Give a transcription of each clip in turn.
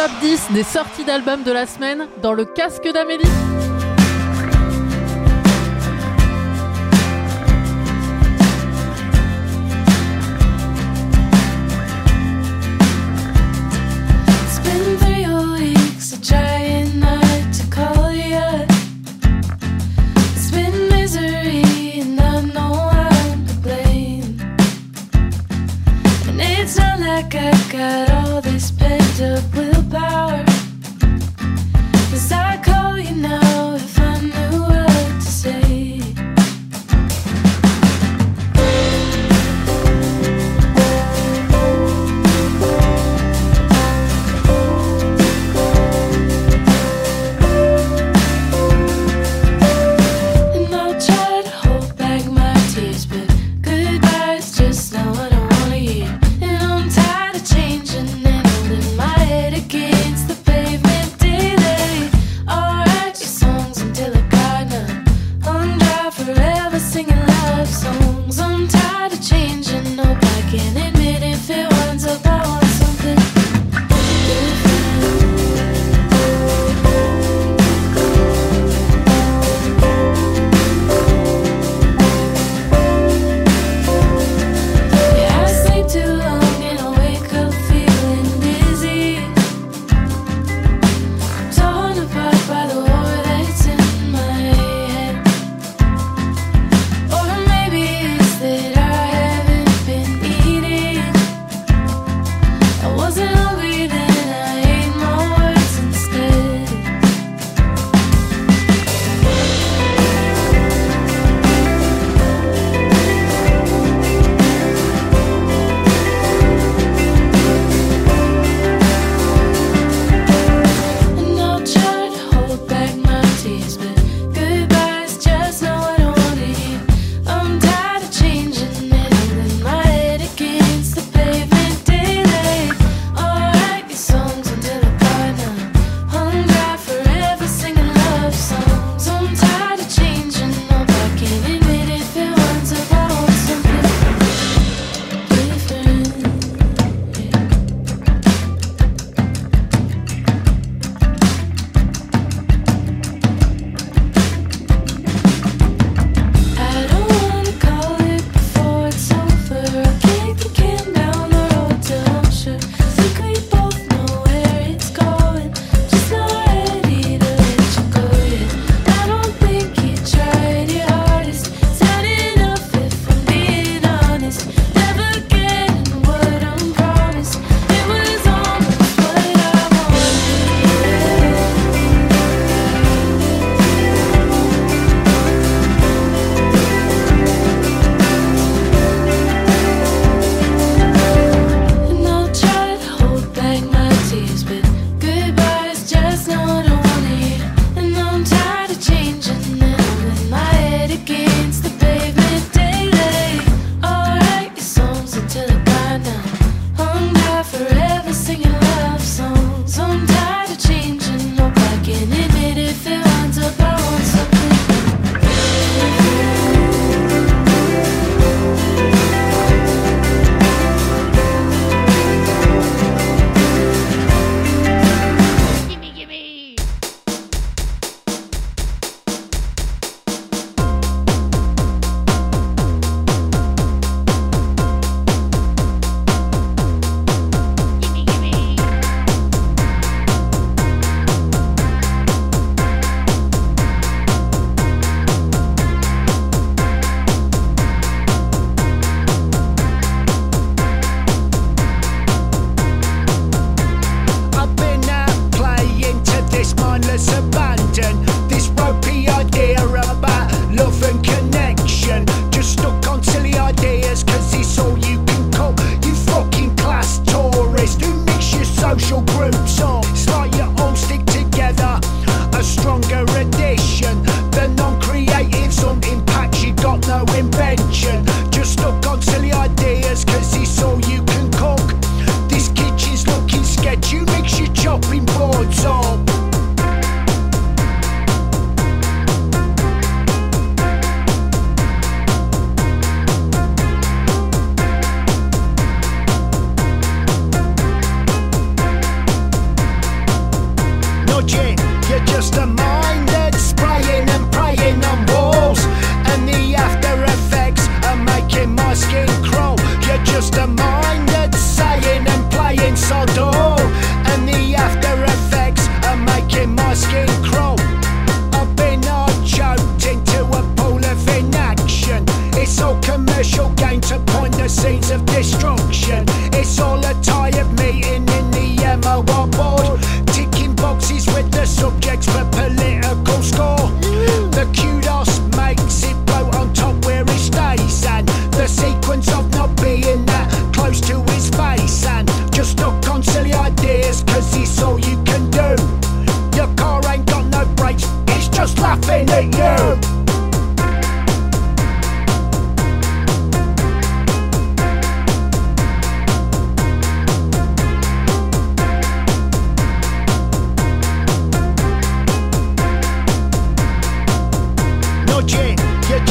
top 10 des sorties d'albums de la semaine dans le casque d'Amélie. I got, got all this pent up willpower.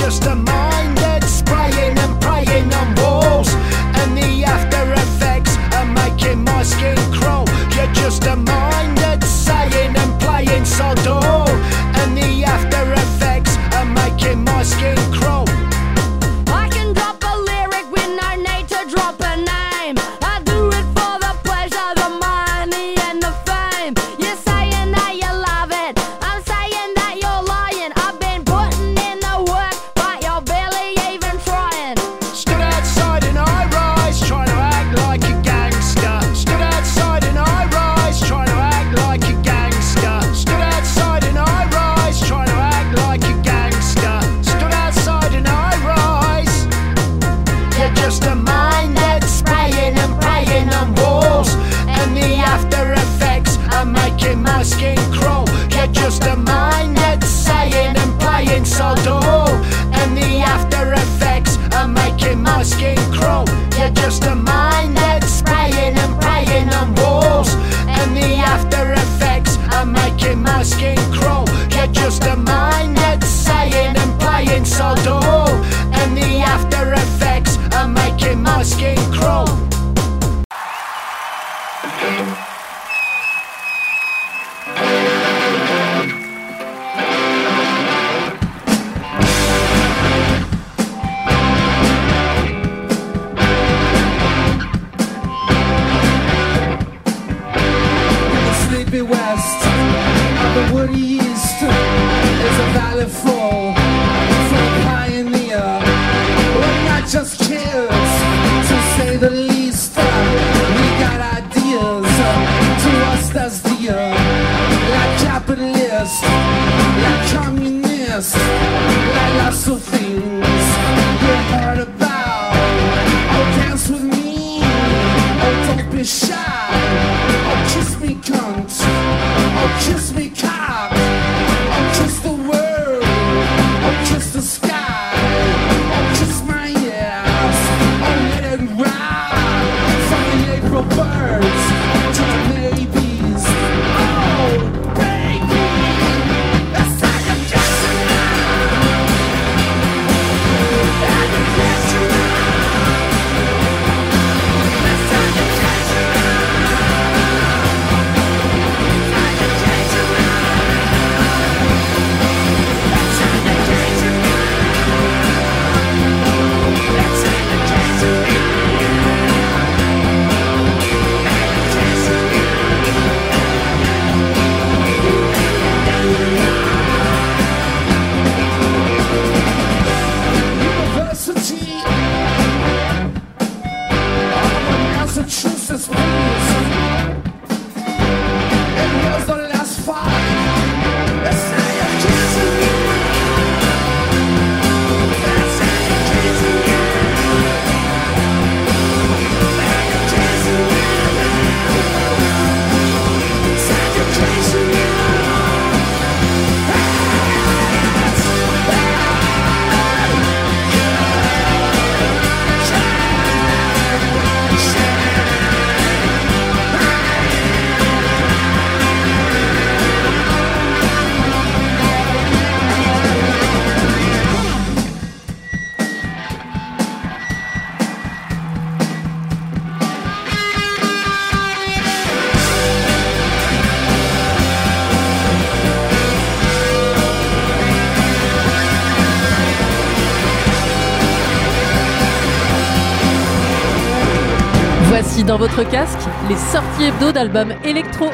just a mind that's spraying and praying on walls. And the after effects are making my skin crawl. You're just a casque les sorties hebdo d'albums électro.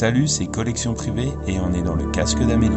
Salut, c'est Collection Privée et on est dans le casque d'Amélie.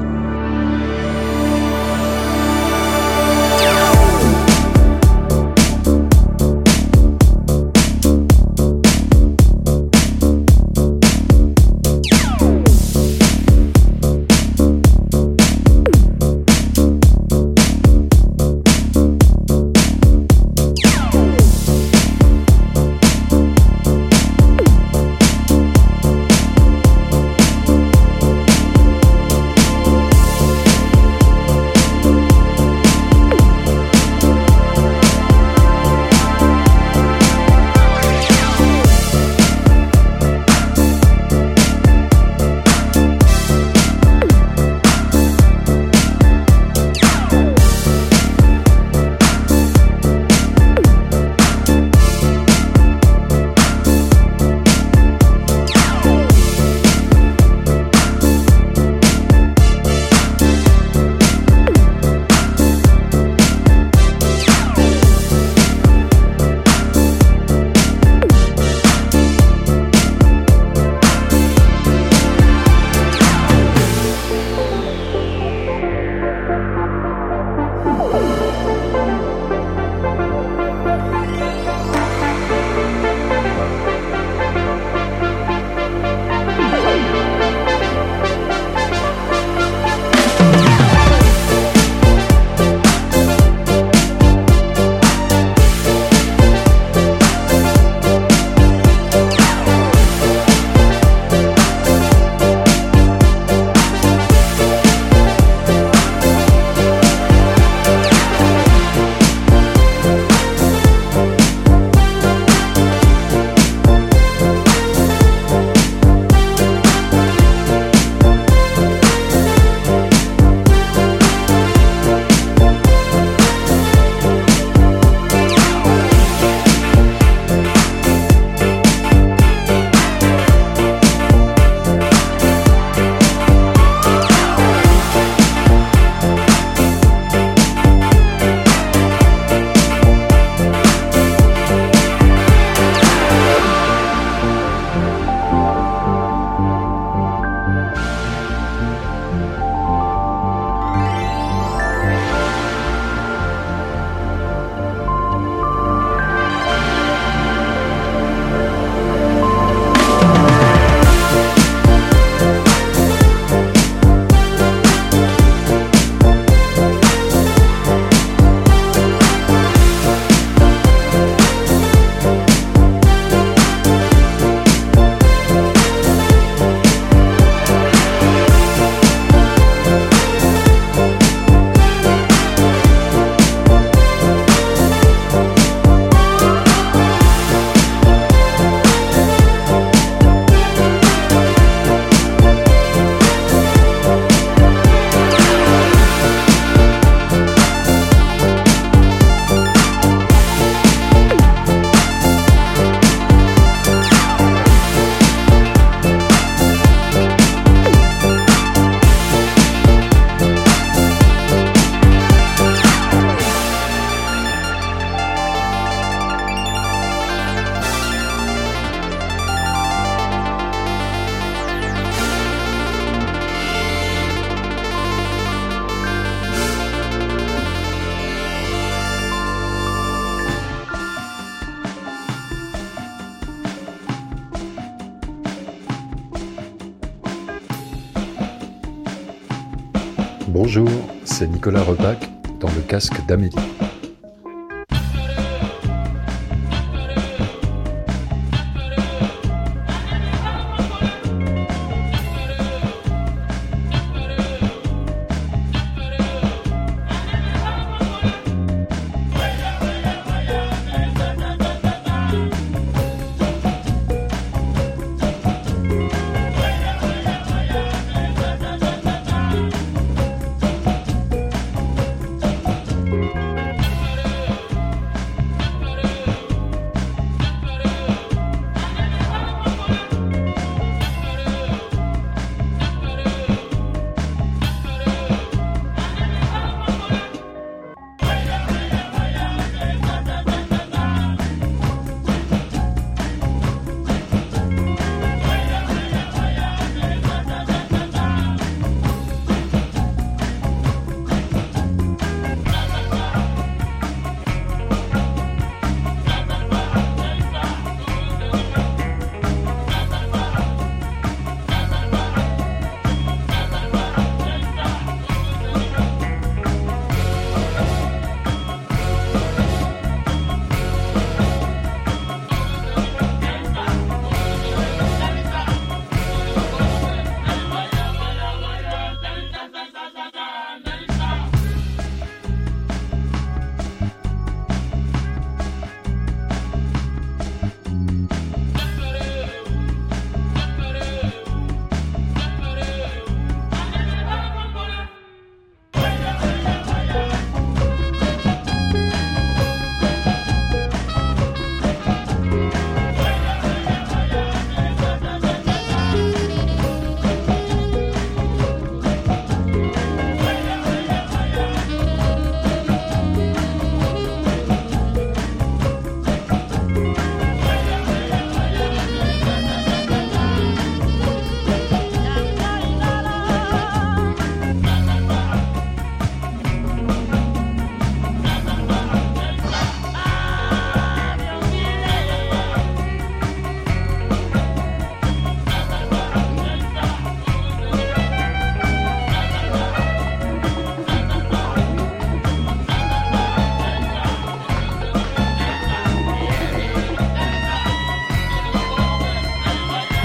Nicolas Rebac dans le casque d'Amélie.